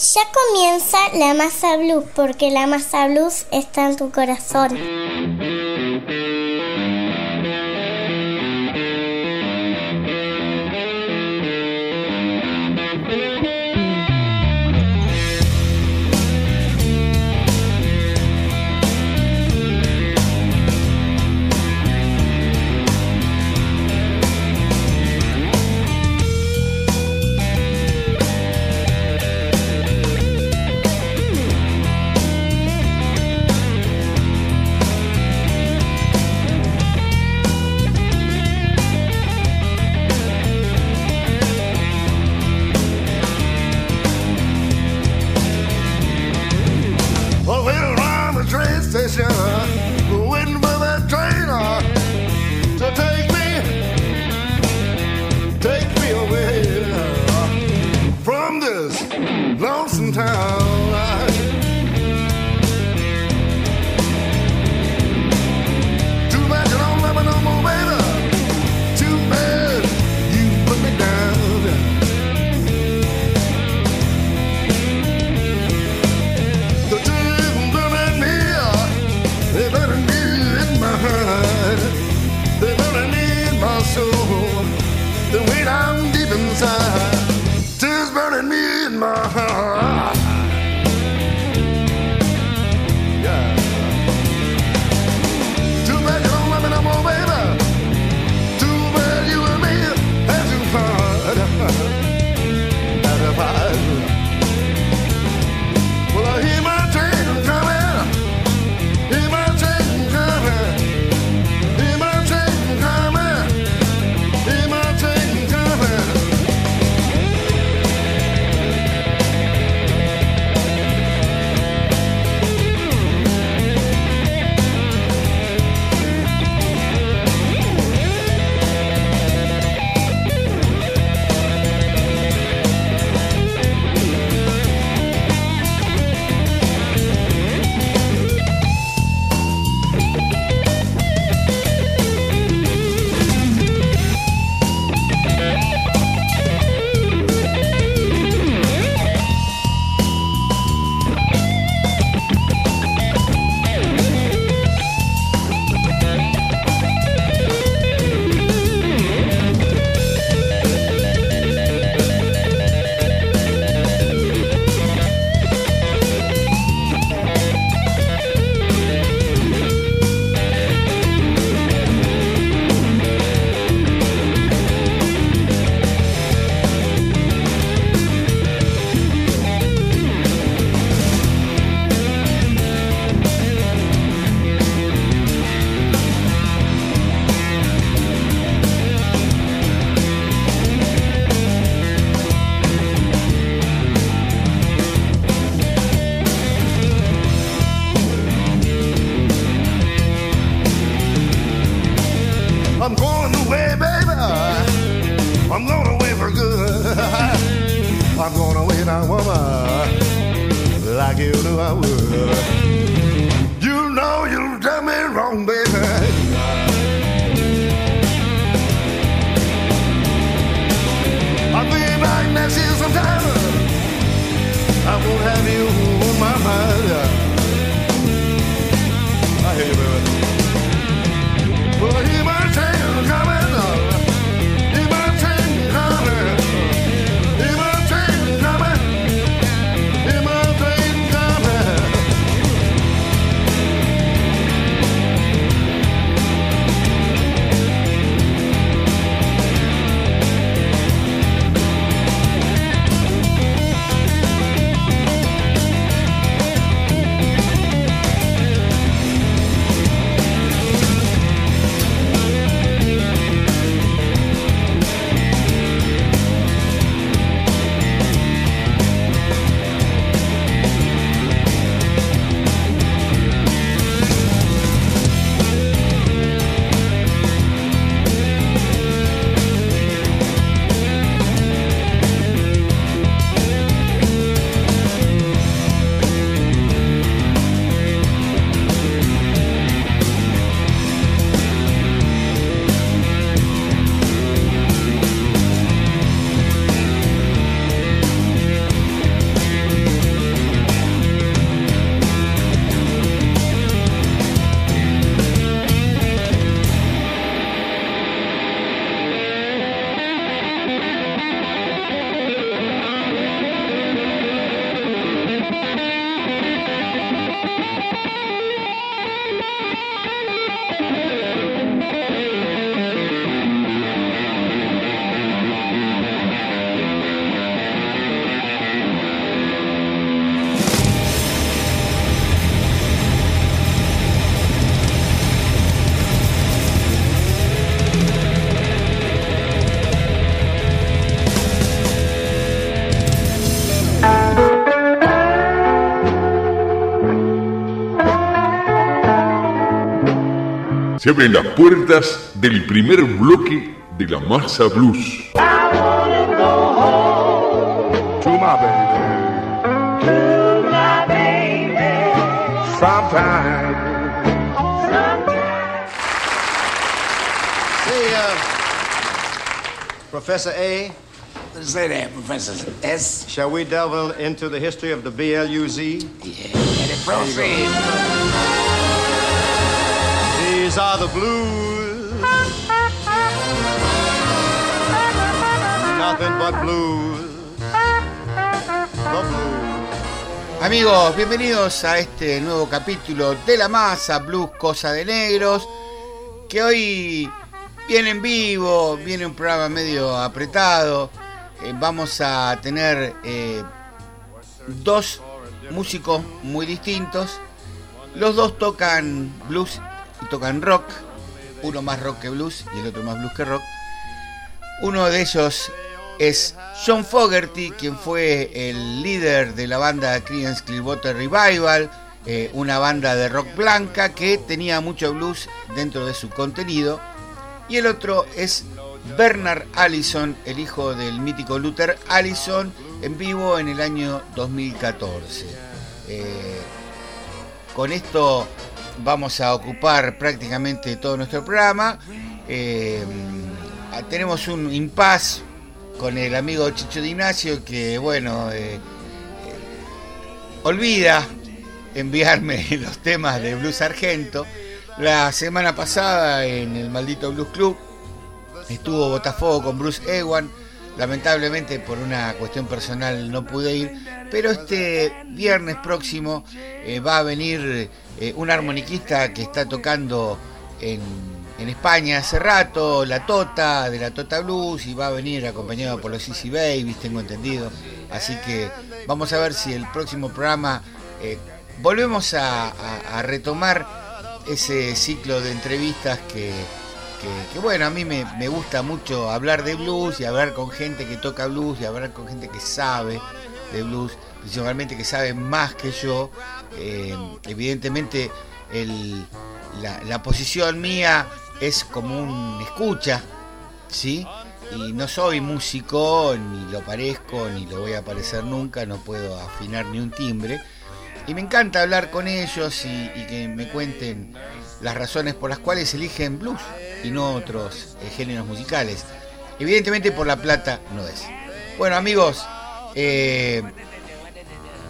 Ya comienza la masa blues porque la masa blues está en tu corazón. I won't have you on my mind. Se abren las puertas del primer bloque de la masa blues. To my baby. To my baby. Sometime. Say, Professor A, Say that, Professor S. shall we delve into the history of the BLUZ? Yeah, and it proceed. Are the blues. Nothing but blues. Amigos, bienvenidos a este nuevo capítulo de La Masa, Blues Cosa de Negros, que hoy viene en vivo, viene un programa medio apretado. Eh, vamos a tener eh, dos músicos muy distintos. Los dos tocan blues y tocan rock, uno más rock que blues y el otro más blues que rock. Uno de ellos es John Fogerty, quien fue el líder de la banda Creedence Clearwater Revival, eh, una banda de rock blanca que tenía mucho blues dentro de su contenido. Y el otro es Bernard Allison, el hijo del mítico Luther Allison, en vivo en el año 2014. Eh, con esto vamos a ocupar prácticamente todo nuestro programa. Eh, tenemos un impasse con el amigo Chicho Ignacio que, bueno, eh, olvida enviarme los temas de Blues Argento. La semana pasada en el maldito Blues Club estuvo Botafogo con Bruce Ewan. Lamentablemente por una cuestión personal no pude ir, pero este viernes próximo eh, va a venir eh, un armoniquista que está tocando en, en España hace rato, la Tota, de la Tota Blues, y va a venir acompañado por los Easy Babies, tengo entendido. Así que vamos a ver si el próximo programa eh, volvemos a, retomar ese ciclo de entrevistas que, que- bueno, a mí me, gusta mucho hablar de blues y hablar con gente que toca blues y hablar con gente que sabe de blues, principalmente que sabe más que yo. Eh, evidentemente el- la, posición mía es como un escucha, ¿sí? Y no soy músico, ni lo parezco, ni lo voy a parecer nunca, no puedo afinar ni un timbre. Y me encanta hablar con ellos y que me cuenten las razones por las cuales eligen blues y no otros eh, géneros musicales. Evidentemente por la plata no es. Bueno amigos, eh,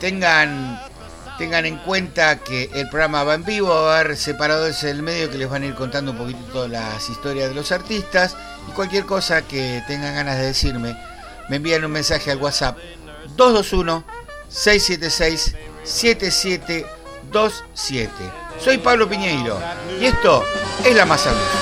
tengan, tengan en cuenta que el programa va en vivo, va a haber separadores en el medio que les van a ir contando un poquitito las historias de los artistas y cualquier cosa que tengan ganas de decirme, me envían un mensaje al WhatsApp 221 676 7727. Soy Pablo Piñeiro y esto es La Masa Blues.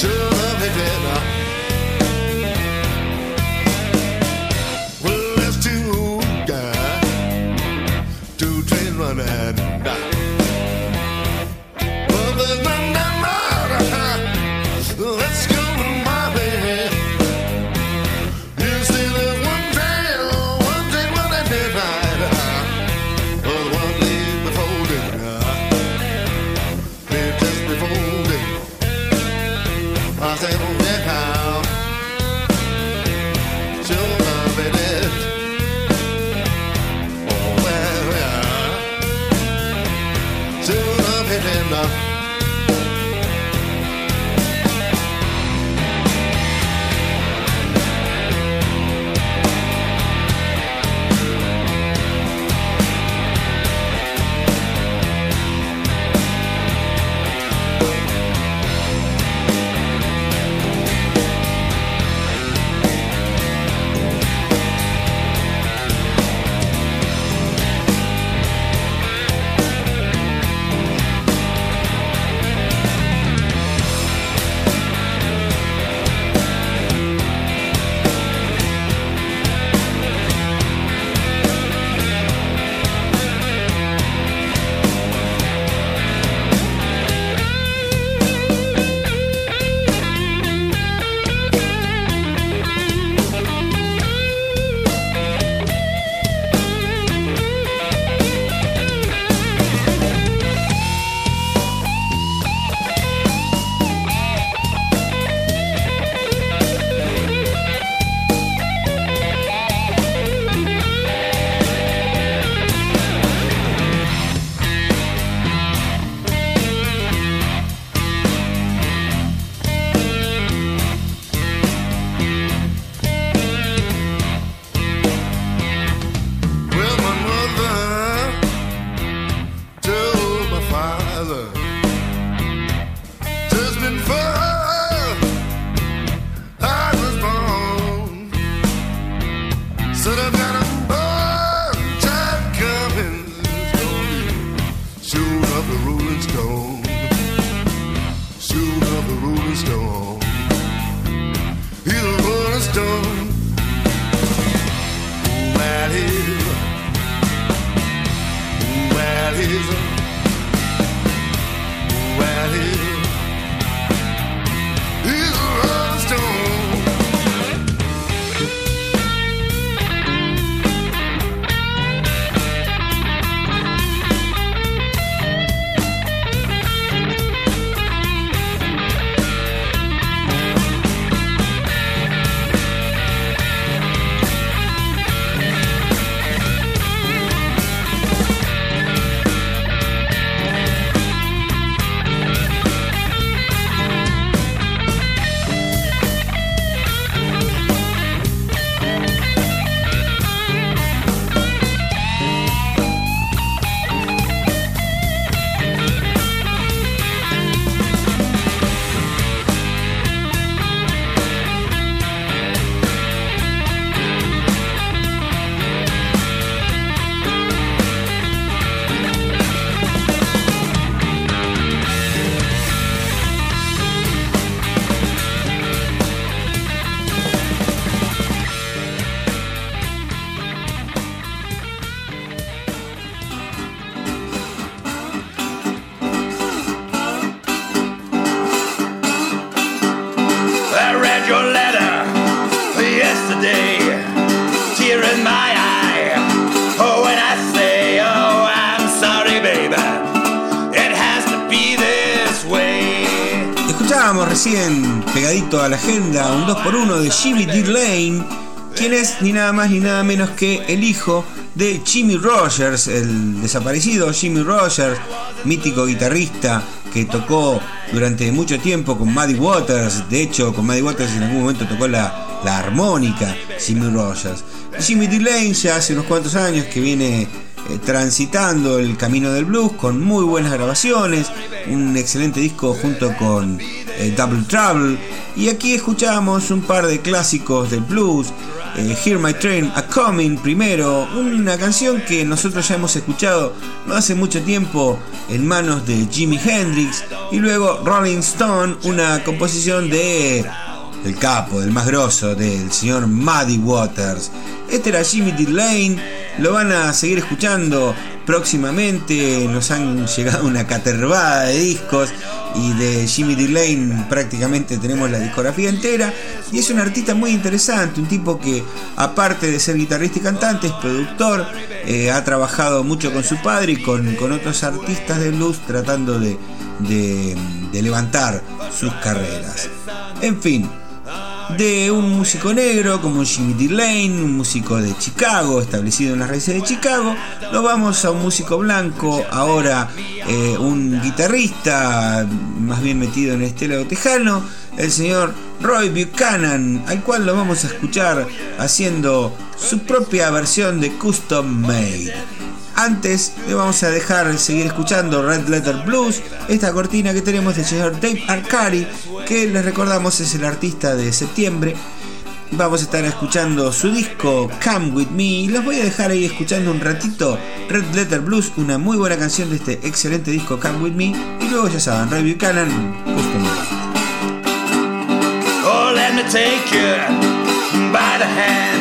to love me better. Un 2x1 de Jimmy D. Lane, quien es ni nada más ni nada menos que el hijo de Jimmy Rogers, el desaparecido Jimmy Rogers, mítico guitarrista que tocó durante mucho tiempo con Muddy Waters. De hecho, con Muddy Waters en algún momento tocó la, la armónica Jimmy Rogers. Jimmy D. Lane ya hace unos cuantos años que viene eh, transitando el camino del blues con muy buenas grabaciones, un excelente disco junto con eh, Double Trouble. Y aquí escuchamos un par de clásicos del blues. eh, Hear My Train A Coming primero, una canción que nosotros ya hemos escuchado no hace mucho tiempo en manos de Jimi Hendrix y luego Rolling Stone, una composición de el capo, del más grosso, del señor Muddy Waters. Este era Jimmy D. Lane, lo van a seguir escuchando próximamente, nos han llegado una catervada de discos y de Jimmy. Lane prácticamente tenemos la discografía entera y es un artista muy interesante, un tipo que aparte de ser guitarrista y cantante es productor, eh, ha trabajado mucho con su padre y con, con otros artistas de blues tratando de- de levantar sus carreras. En fin, de un músico negro como Jimmy D. Lane, un músico de Chicago, establecido en las raíces de Chicago, nos vamos a un músico blanco, ahora eh, un guitarrista, más bien metido en el estilo tejano, el señor Roy Buchanan, al cual lo vamos a escuchar haciendo su propia versión de Custom Made. Antes le vamos a dejar seguir escuchando Red Letter Blues, esta cortina que tenemos del señor Dave Arcari, que les recordamos es el artista de septiembre. Vamos a estar escuchando su disco Come With Me los voy a dejar ahí escuchando un ratito Red Letter Blues, una muy buena canción de este excelente disco Come With Me. Y luego ya saben, Ray Buchanan. Oh, let me take you by the hand.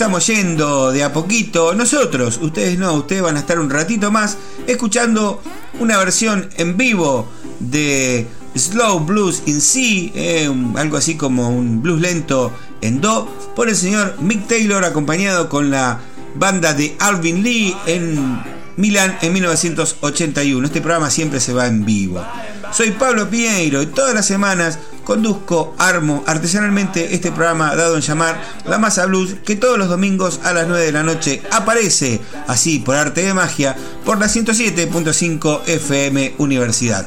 Estamos yendo de a poquito. Nosotros, ustedes no, ustedes van a estar un ratito más escuchando una versión en vivo de Slow Blues in C, eh, algo así como un blues lento en Do, por el señor Mick Taylor acompañado con la banda de Alvin Lee en Milán en 1981. Este programa siempre se va en vivo. Soy Pablo Piñeiro y todas las semanas conduzco, armo artesanalmente este programa dado en llamar La Masa Blues que todos los domingos a las 9 de la noche aparece así por arte de magia por la 107.5 FM Universidad.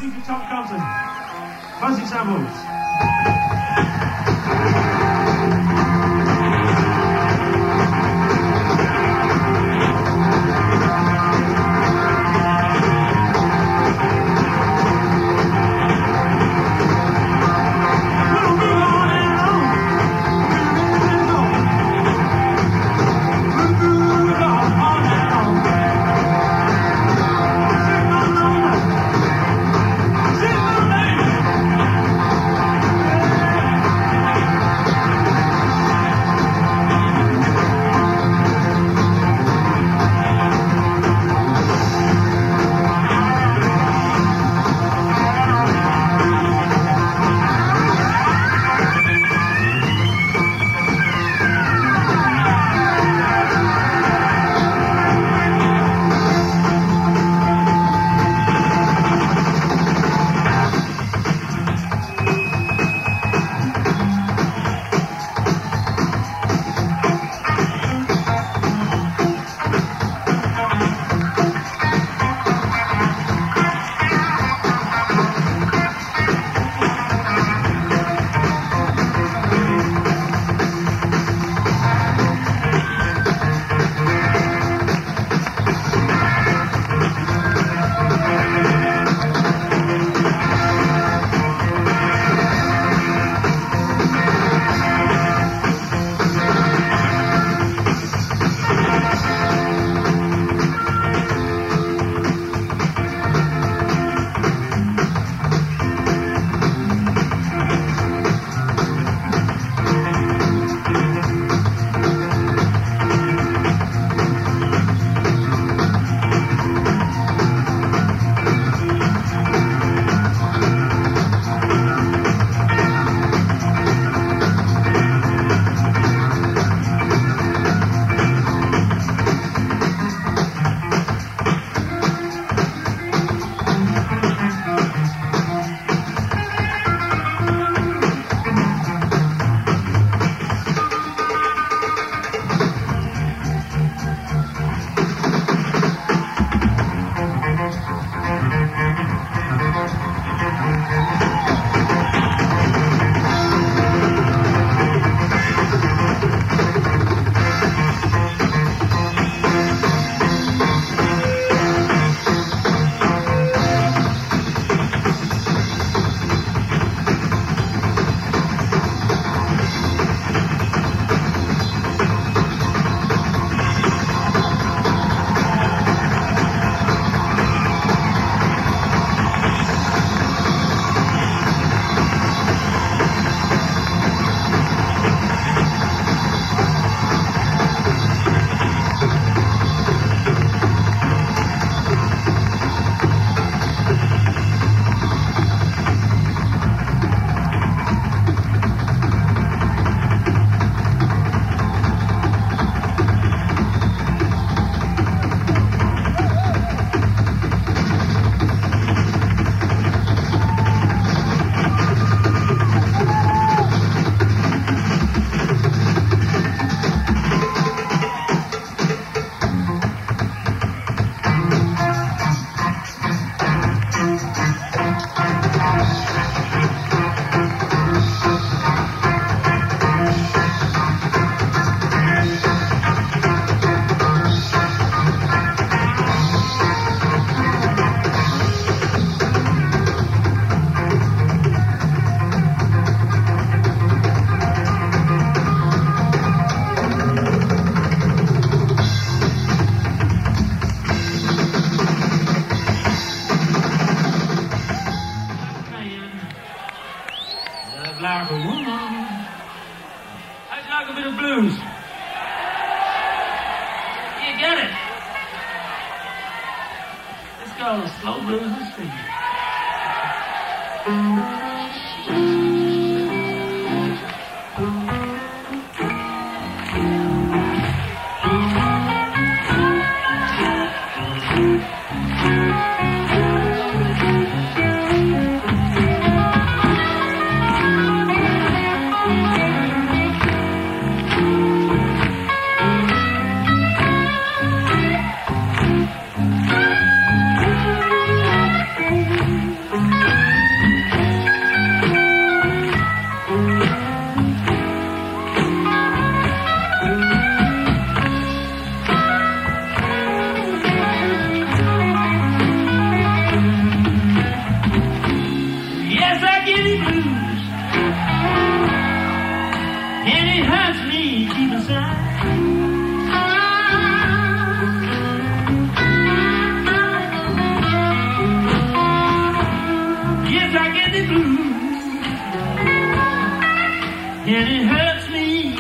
And it hurts me